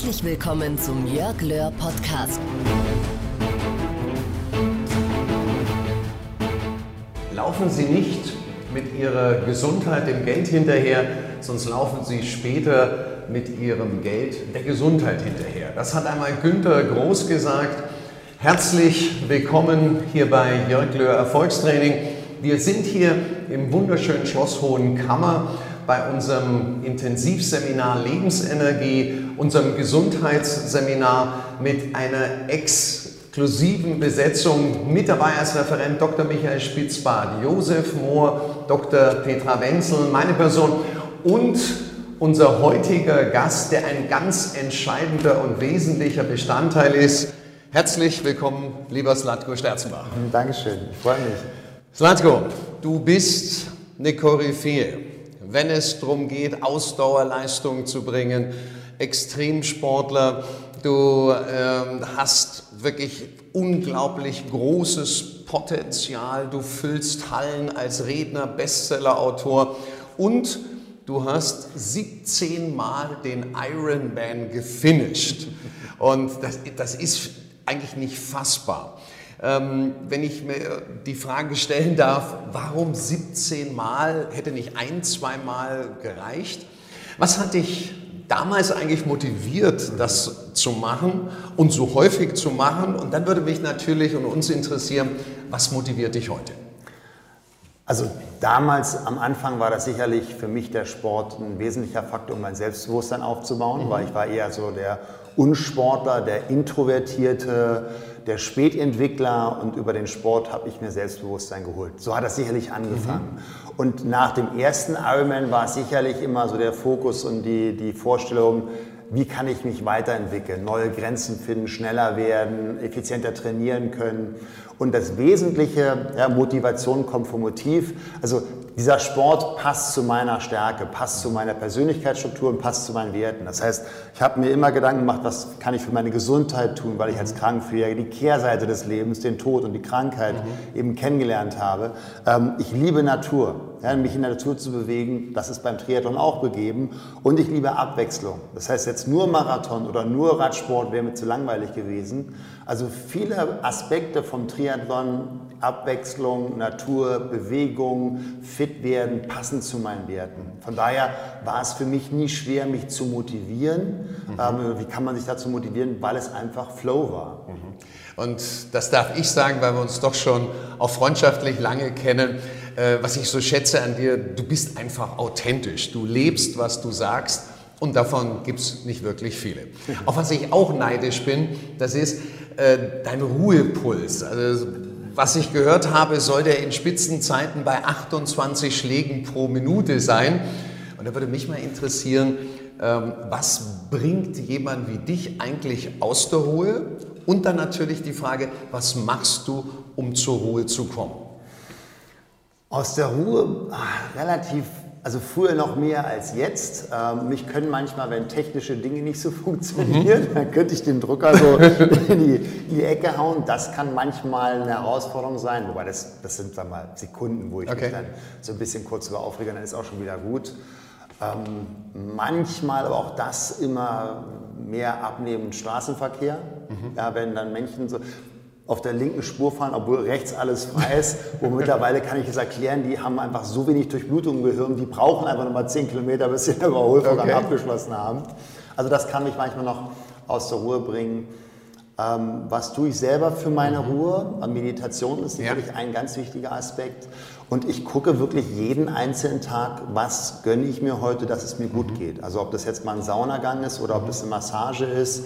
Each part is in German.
Herzlich willkommen zum Jörg Löhr Podcast. Laufen Sie nicht mit Ihrer Gesundheit dem Geld hinterher, sonst laufen Sie später mit Ihrem Geld der Gesundheit hinterher. Das hat einmal Günther Groß gesagt. Herzlich willkommen hier bei Jörg Löhr Erfolgstraining. Wir sind hier im wunderschönen Schloss Hohenkammer bei unserem Intensivseminar Lebensenergie, unserem Gesundheitsseminar mit einer exklusiven Besetzung. Mit dabei als Referent Dr. Michael Spitzbart, Josef Mohr, Dr. Petra Wenzel, meine Person und unser heutiger Gast, der ein ganz entscheidender und wesentlicher Bestandteil ist. Herzlich willkommen, lieber Slatko Sterzenbach. Dankeschön, ich freue mich. Slatko, du bist eine Koryphäe, wenn es darum geht, Ausdauerleistung zu bringen, Extremsportler. Du ähm, hast wirklich unglaublich großes Potenzial. Du füllst Hallen als Redner, Bestsellerautor und du hast 17 Mal den Ironman gefinisht. Und das, das ist eigentlich nicht fassbar. Ähm, wenn ich mir die Frage stellen darf, warum 17 Mal, hätte nicht ein, zwei Mal gereicht? Was hat dich damals eigentlich motiviert, das zu machen und so häufig zu machen? Und dann würde mich natürlich und uns interessieren, was motiviert dich heute? Also damals am Anfang war das sicherlich für mich der Sport ein wesentlicher Faktor, um mein Selbstbewusstsein aufzubauen, mhm. weil ich war eher so der Unsportler, der Introvertierte, der Spätentwickler und über den Sport habe ich mir Selbstbewusstsein geholt. So hat das sicherlich angefangen. Mhm. Und nach dem ersten Ironman war es sicherlich immer so der Fokus und die, die Vorstellung, wie kann ich mich weiterentwickeln, neue Grenzen finden, schneller werden, effizienter trainieren können. Und das Wesentliche, ja, Motivation kommt vom Motiv. Also dieser Sport passt zu meiner Stärke, passt zu meiner Persönlichkeitsstruktur und passt zu meinen Werten. Das heißt, ich habe mir immer Gedanken gemacht, was kann ich für meine Gesundheit tun, weil ich als Krankenpfleger die Kehrseite des Lebens, den Tod und die Krankheit mhm. eben kennengelernt habe. Ähm, ich liebe Natur. Ja, mich in der Natur zu bewegen, das ist beim Triathlon auch begeben. Und ich liebe Abwechslung. Das heißt, jetzt nur Marathon oder nur Radsport wäre mir zu langweilig gewesen. Also viele Aspekte vom Triathlon, Abwechslung, Natur, Bewegung, fit werden, passen zu meinen Werten. Von daher war es für mich nie schwer, mich zu motivieren. Mhm. Ähm, wie kann man sich dazu motivieren? Weil es einfach Flow war. Mhm. Und das darf ich sagen, weil wir uns doch schon auch freundschaftlich lange kennen. Äh, was ich so schätze an dir, du bist einfach authentisch. Du lebst, was du sagst. Und davon gibt es nicht wirklich viele. Auf was ich auch neidisch bin, das ist äh, dein Ruhepuls. Also, was ich gehört habe, soll der in Spitzenzeiten bei 28 Schlägen pro Minute sein. Und da würde mich mal interessieren, ähm, was bringt jemand wie dich eigentlich aus der Ruhe? Und dann natürlich die Frage, was machst du, um zur Ruhe zu kommen? Aus der Ruhe ach, relativ, also früher noch mehr als jetzt. Ähm, mich können manchmal, wenn technische Dinge nicht so funktionieren, mhm. dann könnte ich den Drucker so in, die, in die, Ecke hauen. Das kann manchmal eine Herausforderung sein, wobei das, das sind dann mal Sekunden, wo ich okay. mich dann so ein bisschen kurz über aufrege, dann ist auch schon wieder gut. Ähm, manchmal aber auch das immer mehr abnehmend Straßenverkehr. Mhm. Ja, wenn dann Menschen so, auf der linken Spur fahren, obwohl rechts alles frei ist. Wo mittlerweile kann ich es erklären, die haben einfach so wenig Durchblutung im Gehirn, die brauchen einfach nochmal 10 Kilometer, bis sie den Überholvorgang okay. abgeschlossen haben. Also das kann mich manchmal noch aus der Ruhe bringen. Ähm, was tue ich selber für meine mhm. Ruhe? Meditation ist sicherlich ja. ein ganz wichtiger Aspekt. Und ich gucke wirklich jeden einzelnen Tag, was gönne ich mir heute, dass es mir gut mhm. geht. Also ob das jetzt mal ein Saunagang ist oder ob das eine Massage ist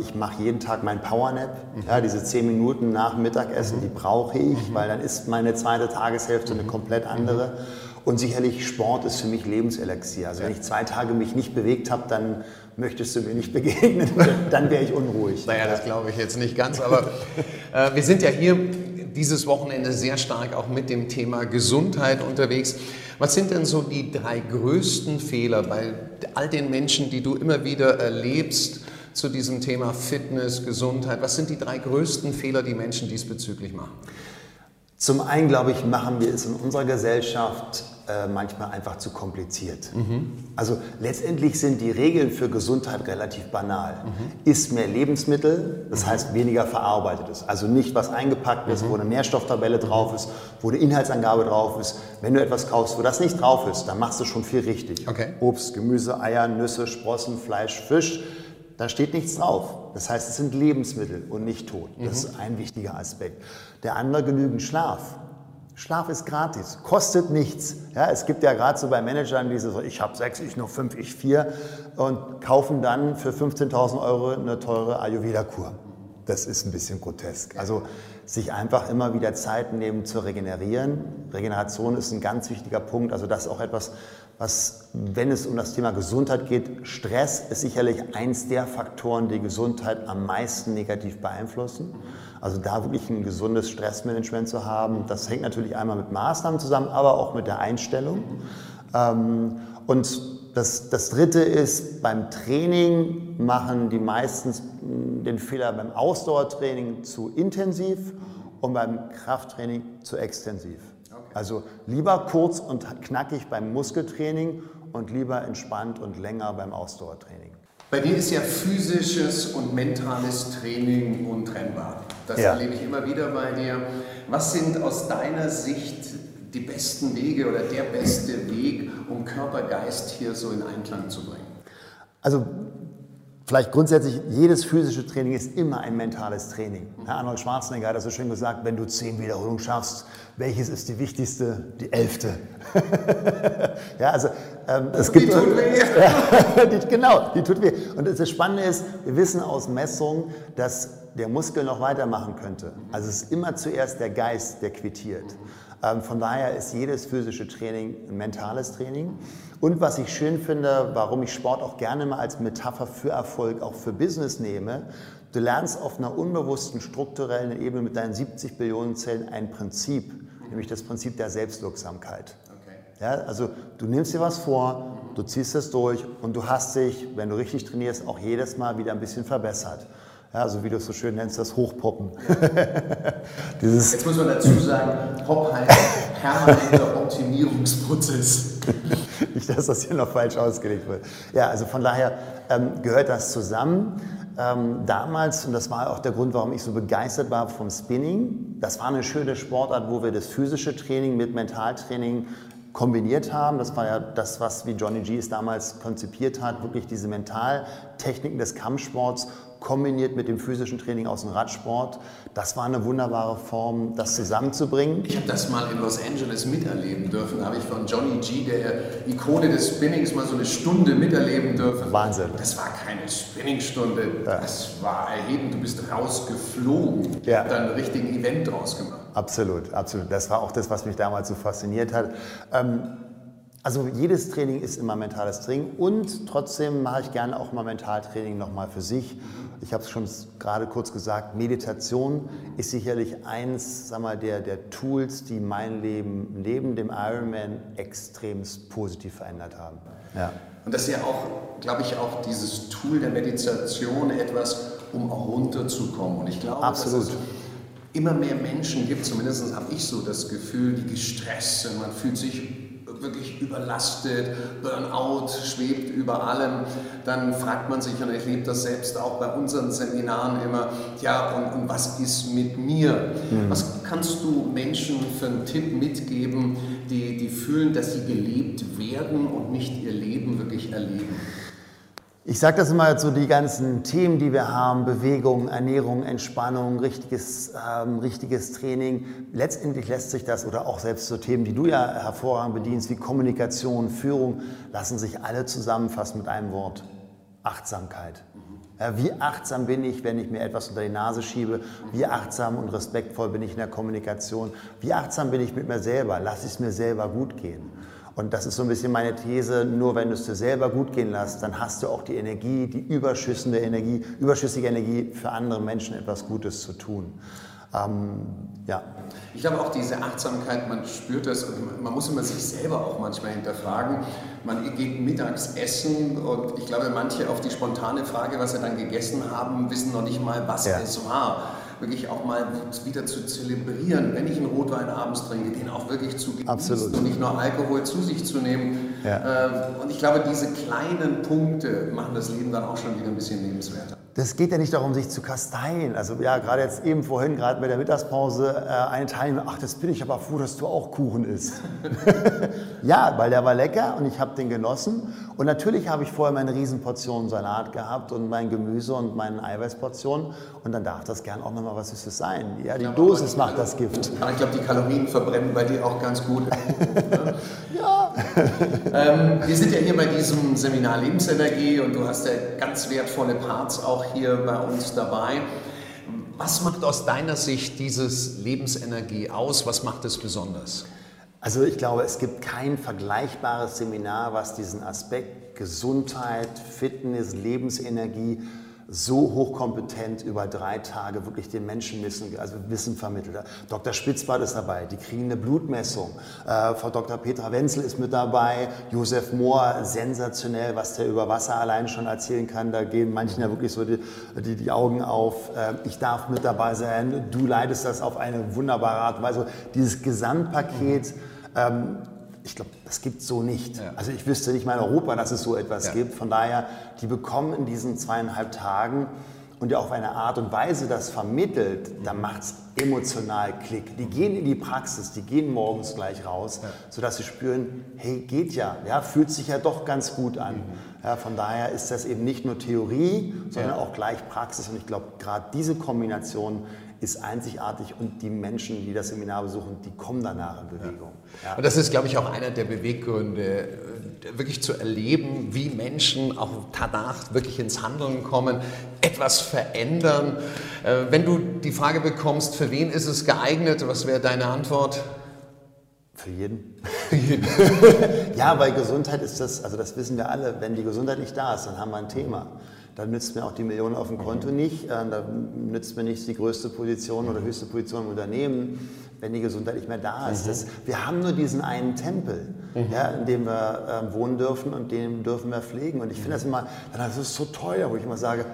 ich mache jeden Tag mein Powernap. Mhm. Ja, diese zehn Minuten nach Mittagessen, mhm. die brauche ich, mhm. weil dann ist meine zweite Tageshälfte eine komplett andere. Und sicherlich Sport ist für mich Lebenselixier. Also wenn ich zwei Tage mich nicht bewegt habe, dann möchtest du mir nicht begegnen, dann wäre ich unruhig. Naja, das glaube ich jetzt nicht ganz, aber äh, wir sind ja hier dieses Wochenende sehr stark auch mit dem Thema Gesundheit unterwegs. Was sind denn so die drei größten Fehler bei all den Menschen, die du immer wieder erlebst, zu diesem Thema Fitness, Gesundheit? Was sind die drei größten Fehler, die Menschen diesbezüglich machen? Zum einen, glaube ich, machen wir es in unserer Gesellschaft äh, manchmal einfach zu kompliziert. Mhm. Also letztendlich sind die Regeln für Gesundheit relativ banal. Mhm. Isst mehr Lebensmittel, das mhm. heißt weniger verarbeitetes. Also nicht was eingepackt ist, wo eine Nährstofftabelle drauf ist, wo eine Inhaltsangabe drauf ist. Wenn du etwas kaufst, wo das nicht drauf ist, dann machst du schon viel richtig. Okay. Obst, Gemüse, Eier, Nüsse, Sprossen, Fleisch, Fisch. Da steht nichts drauf. Das heißt, es sind Lebensmittel und nicht tot. Das ist ein wichtiger Aspekt. Der andere genügend Schlaf. Schlaf ist gratis, kostet nichts. Ja, es gibt ja gerade so bei Managern diese so, ich habe sechs, ich nur fünf, ich vier und kaufen dann für 15.000 Euro eine teure Ayurveda-Kur. Das ist ein bisschen grotesk. Also sich einfach immer wieder Zeit nehmen zu regenerieren. Regeneration ist ein ganz wichtiger Punkt. Also das ist auch etwas, was, wenn es um das Thema Gesundheit geht, Stress ist sicherlich eins der Faktoren, die Gesundheit am meisten negativ beeinflussen. Also da wirklich ein gesundes Stressmanagement zu haben, das hängt natürlich einmal mit Maßnahmen zusammen, aber auch mit der Einstellung. Ähm, und das, das Dritte ist, beim Training machen die meistens den Fehler beim Ausdauertraining zu intensiv und beim Krafttraining zu extensiv. Also lieber kurz und knackig beim Muskeltraining und lieber entspannt und länger beim Ausdauertraining. Bei dir ist ja physisches und mentales Training untrennbar. Das ja. erlebe ich immer wieder bei dir. Was sind aus deiner Sicht die besten Wege oder der beste Weg, um Körper, Geist hier so in Einklang zu bringen? Also Vielleicht grundsätzlich, jedes physische Training ist immer ein mentales Training. Herr Arnold Schwarzenegger hat das so schön gesagt, wenn du zehn Wiederholungen schaffst, welches ist die wichtigste? Die elfte. ja, also ähm, es gibt... Die tut weh. die, genau, die tut weh. Und das Spannende ist, wir wissen aus Messungen, dass der Muskel noch weitermachen könnte. Also es ist immer zuerst der Geist, der quittiert. Ähm, von daher ist jedes physische Training ein mentales Training. Und was ich schön finde, warum ich Sport auch gerne mal als Metapher für Erfolg, auch für Business nehme, du lernst auf einer unbewussten strukturellen Ebene mit deinen 70 Billionen Zellen ein Prinzip, nämlich das Prinzip der Selbstwirksamkeit. Ja, also du nimmst dir was vor, du ziehst es durch und du hast dich, wenn du richtig trainierst, auch jedes Mal wieder ein bisschen verbessert. Ja, also wie du es so schön nennst, das Hochpoppen. Dieses Jetzt muss man dazu sagen, Pop heißt permanenter Optimierungsprozess. Nicht, dass das hier noch falsch ausgelegt wird. Ja, also von daher ähm, gehört das zusammen. Ähm, damals, und das war auch der Grund, warum ich so begeistert war vom Spinning, das war eine schöne Sportart, wo wir das physische Training mit Mentaltraining kombiniert haben. Das war ja das, was wie Johnny G es damals konzipiert hat, wirklich diese Mentaltechniken des Kampfsports kombiniert mit dem physischen Training aus dem Radsport. Das war eine wunderbare Form, das zusammenzubringen. Ich habe das mal in Los Angeles miterleben dürfen. Da habe ich von Johnny G, der Ikone des Spinnings, mal so eine Stunde miterleben dürfen. Wahnsinn. Das war keine Spinningstunde, ja. das war erhebend. Du bist rausgeflogen. Ja. Dann einen richtigen Event draus gemacht. Absolut, absolut. Das war auch das, was mich damals so fasziniert hat. Ähm, also jedes Training ist immer mentales Training und trotzdem mache ich gerne auch mal Mentaltraining nochmal für sich. Ich habe es schon gerade kurz gesagt, Meditation ist sicherlich eins sag mal, der, der Tools, die mein Leben neben dem Ironman extrem positiv verändert haben. Ja. Und das ist ja auch, glaube ich, auch dieses Tool der Meditation etwas, um auch runterzukommen. Und ich glaube, Absolut. dass es immer mehr Menschen gibt, zumindest habe ich so das Gefühl, die gestresst sind, man fühlt sich wirklich überlastet, Burnout schwebt über allem, dann fragt man sich, und ich lebe das selbst auch bei unseren Seminaren immer, ja, und, und was ist mit mir? Mhm. Was kannst du Menschen für einen Tipp mitgeben, die, die fühlen, dass sie gelebt werden und nicht ihr Leben wirklich erleben? Ich sage das immer so, die ganzen Themen, die wir haben, Bewegung, Ernährung, Entspannung, richtiges, ähm, richtiges Training, letztendlich lässt sich das, oder auch selbst so Themen, die du ja hervorragend bedienst, wie Kommunikation, Führung, lassen sich alle zusammenfassen mit einem Wort. Achtsamkeit. Ja, wie achtsam bin ich, wenn ich mir etwas unter die Nase schiebe? Wie achtsam und respektvoll bin ich in der Kommunikation? Wie achtsam bin ich mit mir selber? Lass es mir selber gut gehen? Und das ist so ein bisschen meine These, nur wenn du es dir selber gut gehen lässt, dann hast du auch die Energie, die überschüssende Energie, überschüssige Energie für andere Menschen etwas Gutes zu tun. Ähm, ja. Ich glaube auch diese Achtsamkeit, man spürt das und man muss immer sich selber auch manchmal hinterfragen. Man geht mittags essen und ich glaube, manche auf die spontane Frage, was sie dann gegessen haben, wissen noch nicht mal, was ja. es war. Wirklich auch mal wieder zu zelebrieren, wenn ich einen Rotwein abends trinke, den auch wirklich zu genießen Absolut. und nicht nur Alkohol zu sich zu nehmen. Ja. Ähm, Und ich glaube, diese kleinen Punkte machen das Leben dann auch schon wieder ein bisschen lebenswerter. Das geht ja nicht darum, sich zu kasteien. Also ja, gerade jetzt eben vorhin, gerade bei der Mittagspause, äh, eine Teilnehmer, ach, das bin ich aber froh, dass du auch Kuchen isst. ja, weil der war lecker und ich habe den genossen. Und natürlich habe ich vorher meine Riesenportion Salat gehabt und mein Gemüse und meine Eiweißportion. Und dann darf das gern auch nochmal was Süßes sein. Ja, die Dosis macht das Gift. Aber ich glaube, die Kalorien verbrennen bei dir auch ganz gut. ja. Ähm, wir sind ja hier bei diesem Seminar Lebensenergie und du hast ja ganz wertvolle Parts auch hier bei uns dabei. Was macht aus deiner Sicht dieses Lebensenergie aus? Was macht es besonders? Also ich glaube, es gibt kein vergleichbares Seminar, was diesen Aspekt Gesundheit, Fitness, Lebensenergie so hochkompetent über drei Tage wirklich den Menschen wissen, also Wissen vermittelt. Dr. Spitzbart ist dabei, die kriegen eine Blutmessung. Äh, Frau Dr. Petra Wenzel ist mit dabei, Josef Mohr, sensationell, was der über Wasser allein schon erzählen kann. Da gehen manchen ja wirklich so die, die, die Augen auf. Äh, ich darf mit dabei sein, du leidest das auf eine wunderbare Art und Weise. Dieses Gesamtpaket, ähm, ich glaube, das gibt es so nicht. Ja. Also ich wüsste nicht mal in Europa, dass es so etwas Ja. gibt. Von daher, die bekommen in diesen zweieinhalb Tagen und ja auf eine Art und Weise das vermittelt, da macht es emotional Klick. Die gehen in die Praxis, die gehen morgens gleich raus, sodass sie spüren, hey, geht ja, ja, fühlt sich ja doch ganz gut an. Ja, von daher ist das eben nicht nur Theorie, sondern Ja. auch gleich Praxis. Und ich glaube, gerade diese Kombination ist einzigartig und die Menschen, die das Seminar besuchen, die kommen danach in Bewegung. Ja. Und das ist, glaube ich, auch einer der Beweggründe, äh, wirklich zu erleben, wie Menschen auch danach wirklich ins Handeln kommen, etwas verändern. Äh, Wenn du die Frage bekommst, für wen ist es geeignet, was wäre deine Antwort? Für jeden. ja, weil Gesundheit ist das, also das wissen wir alle, wenn die Gesundheit nicht da ist, dann haben wir ein Thema. Dann nützt mir auch die Millionen auf dem Konto nicht, äh, dann nützt mir nicht die größte Position oder höchste Position im Unternehmen, wenn die Gesundheit nicht mehr da ist. Das, wir haben nur diesen einen Tempel, ja, in dem wir äh, wohnen dürfen und den dürfen wir pflegen. Und ich finde das immer, das ist so teuer, wo ich immer sage,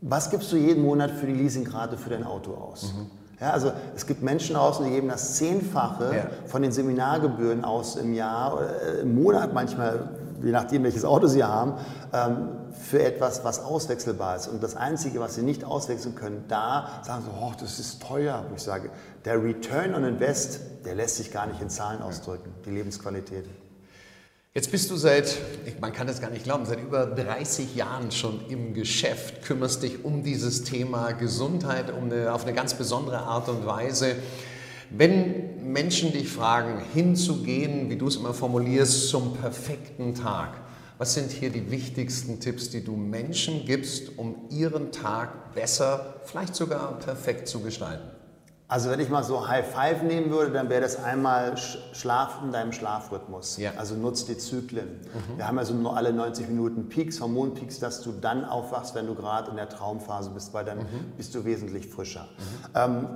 was gibst du jeden Monat für die Leasingrate für dein Auto aus? Ja, also es gibt Menschen draußen, die geben das Zehnfache Ja. von den Seminargebühren aus im Jahr oder äh, im Monat manchmal, je nachdem welches Auto sie haben, ähm, für etwas, was auswechselbar ist. Und das Einzige, was sie nicht auswechseln können, da sagen sie, oh, das ist teuer. Wo ich sage, der Return on Invest, der lässt sich gar nicht in Zahlen ausdrücken, die Lebensqualität. Jetzt bist du seit, man kann das gar nicht glauben, seit über 30 Jahren schon im Geschäft, kümmerst dich um dieses Thema Gesundheit um eine, auf eine ganz besondere Art und Weise. Wenn Menschen dich fragen, hinzugehen, wie du es immer formulierst, zum perfekten Tag, was sind hier die wichtigsten Tipps, die du Menschen gibst, um ihren Tag besser, vielleicht sogar perfekt zu gestalten? Also wenn ich mal so High Five nehmen würde, dann wäre das einmal Sch- Schlaf in deinem Schlafrhythmus. Ja. Also nutzt die Zyklen. Wir haben also nur alle 90 Minuten Peaks, Hormonpeaks, dass du dann aufwachst, wenn du gerade in der Traumphase bist, weil dann bist du wesentlich frischer. Ähm,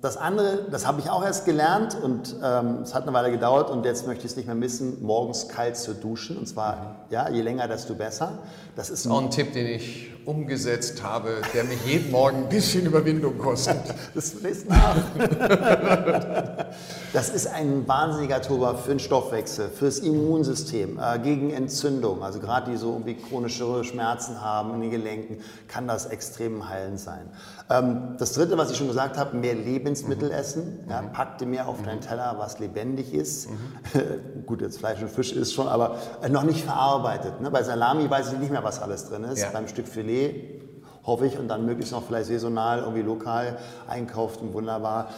das andere, das habe ich auch erst gelernt und ähm, es hat eine Weile gedauert und jetzt möchte ich es nicht mehr missen, morgens kalt zu duschen. Und zwar, ja, je länger, desto besser. Das ist Auch ein Tipp, den ich umgesetzt habe, der mich jeden Morgen ein bisschen Überwindung kostet. Das lässt nach. Das ist ein wahnsinniger Turbo für den Stoffwechsel, fürs Immunsystem, äh, gegen Entzündung. Also gerade die so irgendwie chronische Schmerzen haben in den Gelenken, kann das extrem heilend sein. Ähm, das dritte, was ich schon gesagt habe, mehr Lebensmittel essen. Ja, pack dir mehr auf deinen Teller, was lebendig ist. Gut, jetzt Fleisch und Fisch ist schon, aber äh, noch nicht verarbeitet. Ne? Bei Salami weiß ich nicht mehr, was alles drin ist. Ja. Beim Stück Filet hoffe ich, und dann möglichst noch vielleicht saisonal, irgendwie lokal einkauft und wunderbar.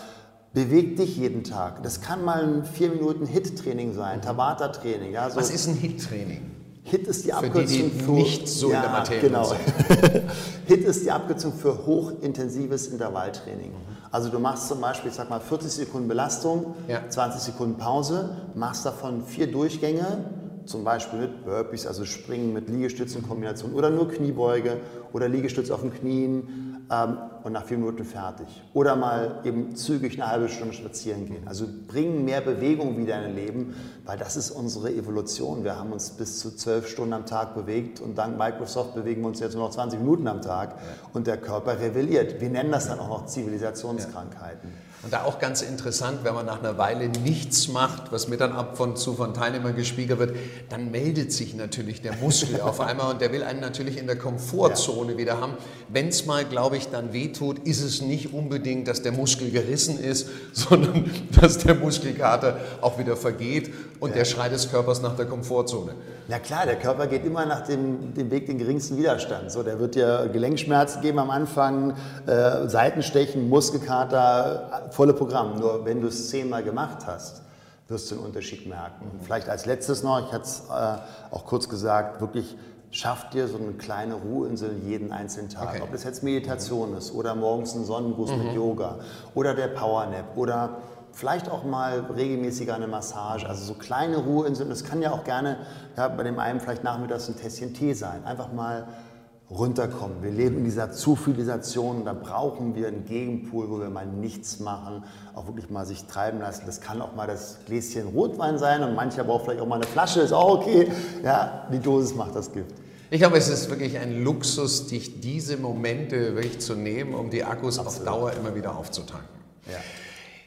Beweg dich jeden Tag. Das kann mal ein 4 Minuten Hit-Training sein, Tabata-Training. Ja, so Was ist ein Hit-Training? Hit ist die Für die, Abkürzung die für nicht so in der Materie genau. sind. Hit ist die Abkürzung für hochintensives Intervalltraining. Also du machst zum Beispiel, ich sag mal, 40 Sekunden Belastung, Ja. 20 Sekunden Pause, machst davon vier Durchgänge, zum Beispiel mit Burpees, also Springen mit Liegestützen in Kombination oder nur Kniebeuge oder Liegestütz auf den Knien. Ähm, und nach vier Minuten fertig. Oder mal eben zügig eine halbe Stunde spazieren gehen. Also bringen mehr Bewegung wieder in dein Leben, weil das ist unsere Evolution. Wir haben uns bis zu zwölf Stunden am Tag bewegt und dank Microsoft bewegen wir uns jetzt nur noch 20 Minuten am Tag und der Körper rebelliert. Wir nennen das dann auch noch Zivilisationskrankheiten. Und da auch ganz interessant, wenn man nach einer Weile nichts macht, was mir dann ab und zu von Teilnehmern gespiegelt wird, dann meldet sich natürlich der Muskel auf einmal und der will einen natürlich in der Komfortzone ja. wieder haben. Wenn es mal, glaube ich, dann wehtut, ist es nicht unbedingt, dass der Muskel gerissen ist, sondern dass der Muskelkater auch wieder vergeht und ja. der Schrei des Körpers nach der Komfortzone. Na klar, der Körper geht immer nach dem, dem Weg den geringsten Widerstand. So, der wird dir Gelenkschmerzen geben am Anfang, äh, Seitenstechen, Muskelkater, volle Programm. Nur wenn du es zehnmal gemacht hast, wirst du einen Unterschied merken. Und vielleicht als letztes noch, ich hatte es äh, auch kurz gesagt, wirklich schafft dir so eine kleine Ruheinsel jeden einzelnen Tag. Okay. Ob das jetzt Meditation ist oder morgens ein Sonnengruß mhm. mit Yoga oder der Powernap oder vielleicht auch mal regelmäßiger eine Massage. Also so kleine Ruheinseln. Das kann ja auch gerne ja, bei dem einen vielleicht nachmittags ein Tässchen Tee sein. Einfach mal runterkommen. Wir leben in dieser Zufilisation, da brauchen wir einen Gegenpool, wo wir mal nichts machen, auch wirklich mal sich treiben lassen. Das kann auch mal das Gläschen Rotwein sein und mancher braucht vielleicht auch mal eine Flasche, ist auch okay. Ja, die Dosis macht das Gift. Ich glaube, es ist wirklich ein Luxus, dich diese Momente wirklich zu nehmen, um die Akkus Absolut. auf Dauer immer wieder aufzutanken.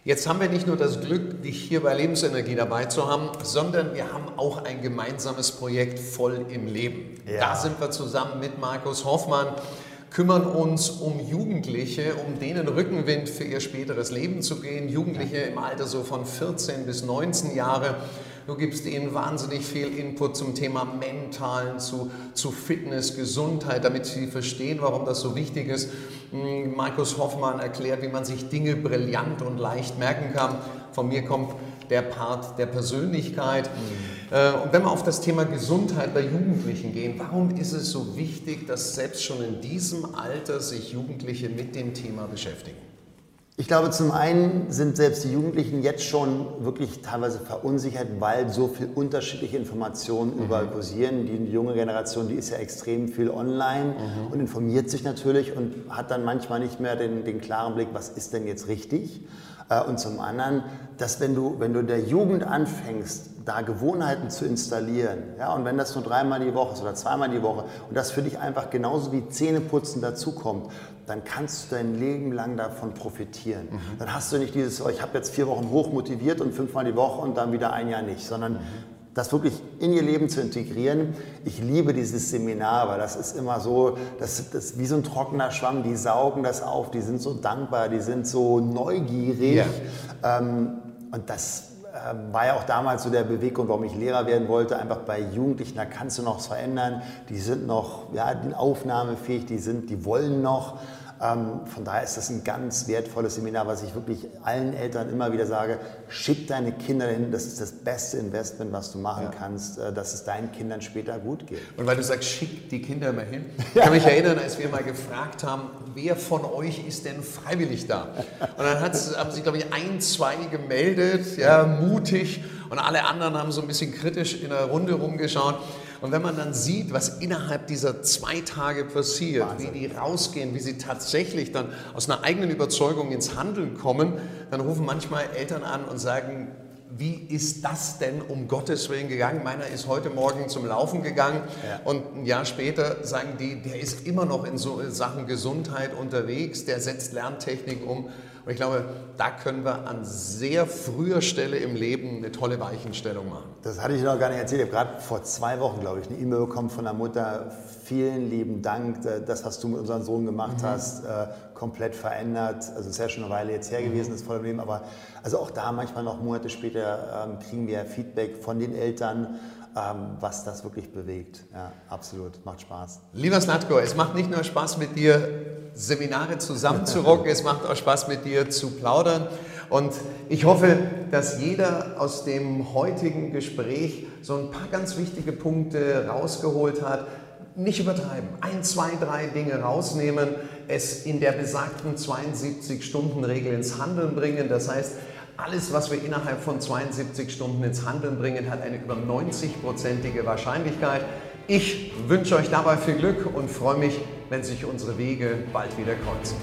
Jetzt haben wir nicht nur das Glück, dich hier bei Lebensenergie dabei zu haben, sondern wir haben auch ein gemeinsames Projekt voll im Leben. Ja. Da sind wir zusammen mit Markus Hoffmann, kümmern uns um Jugendliche, um denen Rückenwind für ihr späteres Leben zu gehen. Jugendliche im Alter so von 14 bis 19 Jahre. Du gibst ihnen wahnsinnig viel Input zum Thema Mentalen, zu, zu Fitness, Gesundheit, damit sie verstehen, warum das so wichtig ist. Hm, Markus Hoffmann erklärt, wie man sich Dinge brillant und leicht merken kann. Von mir kommt der Part der Persönlichkeit. Mhm. Äh, und wenn wir auf das Thema Gesundheit bei Jugendlichen gehen, warum ist es so wichtig, dass selbst schon in diesem Alter sich Jugendliche mit dem Thema beschäftigen? Ich glaube, zum einen sind selbst die Jugendlichen jetzt schon wirklich teilweise verunsichert, weil so viel unterschiedliche Informationen mhm. überall kursieren. Die junge Generation, die ist ja extrem viel online mhm. und informiert sich natürlich und hat dann manchmal nicht mehr den, den klaren Blick, was ist denn jetzt richtig. Äh, und zum anderen, dass wenn du, wenn du der Jugend anfängst, da Gewohnheiten zu installieren, ja, und wenn das nur dreimal die Woche ist oder zweimal die Woche und das für dich einfach genauso wie Zähneputzen dazukommt, dann kannst du dein Leben lang davon profitieren. Mhm. Dann hast du nicht dieses, oh, ich habe jetzt vier Wochen hoch motiviert und fünfmal die Woche und dann wieder ein Jahr nicht, sondern mhm. Das wirklich in ihr Leben zu integrieren. Ich liebe dieses Seminar, weil das ist immer so, das, ist wie so ein trockener Schwamm, die saugen das auf, die sind so dankbar, die sind so neugierig. Ja. Ähm, und das ähm, war ja auch damals so der Beweggrund, warum ich Lehrer werden wollte, einfach bei Jugendlichen, da kannst du noch was verändern, die sind noch ja, aufnahmefähig, die, sind, die wollen noch. Ähm, von daher ist das ein ganz wertvolles Seminar, was ich wirklich allen Eltern immer wieder sage, schick deine Kinder hin, das ist das beste Investment, was du machen ja. kannst, äh, dass es deinen Kindern später gut geht. Und weil du sagst, schick die Kinder immer hin, ich kann mich erinnern, als wir mal gefragt haben, wer von euch ist denn freiwillig da? Und dann haben sich, glaube ich, ein, zwei gemeldet, ja, mutig, und alle anderen haben so ein bisschen kritisch in der Runde rumgeschaut. Und wenn man dann sieht, was innerhalb dieser zwei Tage passiert, Wahnsinn. wie die rausgehen, wie sie tatsächlich dann aus einer eigenen Überzeugung ins Handeln kommen, dann rufen manchmal Eltern an und sagen, wie ist das denn um Gottes Willen gegangen? Meiner ist heute Morgen zum Laufen gegangen ja. und ein Jahr später sagen die, der ist immer noch in so Sachen Gesundheit unterwegs, der setzt Lerntechnik um. Und ich glaube, da können wir an sehr früher Stelle im Leben eine tolle Weichenstellung machen. Das hatte ich noch gar nicht erzählt. Ich habe gerade vor zwei Wochen, glaube ich, eine E-Mail bekommen von der Mutter. Vielen lieben Dank, das, was du mit unserem Sohn gemacht mhm. hast, äh, komplett verändert. Also es ist ja schon eine Weile jetzt her mhm. gewesen, das volle Leben. Aber also auch da manchmal noch Monate später ähm, kriegen wir Feedback von den Eltern ähm, was das wirklich bewegt. Ja, absolut, macht Spaß. Lieber Snatko, es macht nicht nur Spaß mit dir, Seminare zusammenzurocken, es macht auch Spaß mit dir zu plaudern. Und ich hoffe, dass jeder aus dem heutigen Gespräch so ein paar ganz wichtige Punkte rausgeholt hat. Nicht übertreiben. Ein, zwei, drei Dinge rausnehmen, es in der besagten 72-Stunden-Regel ins Handeln bringen. Das heißt, alles, was wir innerhalb von 72 Stunden ins Handeln bringen, hat eine über 90-prozentige Wahrscheinlichkeit. Ich wünsche euch dabei viel Glück und freue mich, wenn sich unsere Wege bald wieder kreuzen.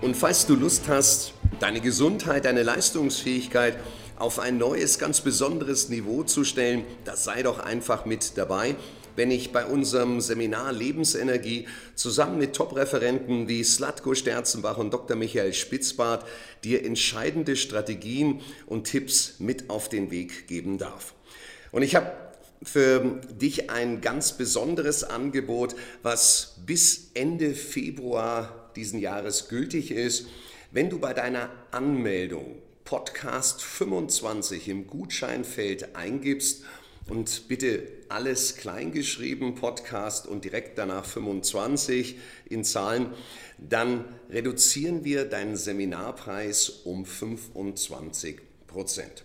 Und falls du Lust hast, deine Gesundheit, deine Leistungsfähigkeit auf ein neues, ganz besonderes Niveau zu stellen, das sei doch einfach mit dabei wenn ich bei unserem Seminar Lebensenergie zusammen mit Top-Referenten wie Slatko Sterzenbach und Dr. Michael Spitzbart dir entscheidende Strategien und Tipps mit auf den Weg geben darf. Und ich habe für dich ein ganz besonderes Angebot, was bis Ende Februar diesen Jahres gültig ist. Wenn du bei deiner Anmeldung Podcast 25 im Gutscheinfeld eingibst und bitte alles kleingeschrieben, Podcast und direkt danach 25 in Zahlen, dann reduzieren wir deinen Seminarpreis um 25 Prozent.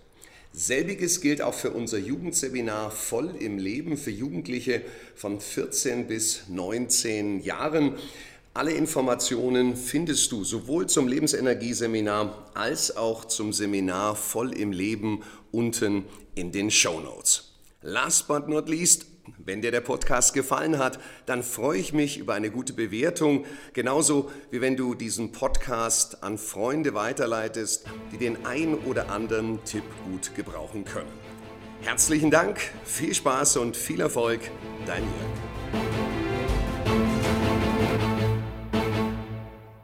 Selbiges gilt auch für unser Jugendseminar Voll im Leben für Jugendliche von 14 bis 19 Jahren. Alle Informationen findest du sowohl zum Lebensenergieseminar als auch zum Seminar Voll im Leben unten in den Show Notes. Last but not least, wenn dir der Podcast gefallen hat, dann freue ich mich über eine gute Bewertung, genauso wie wenn du diesen Podcast an Freunde weiterleitest, die den ein oder anderen Tipp gut gebrauchen können. Herzlichen Dank, viel Spaß und viel Erfolg, dein Jörg.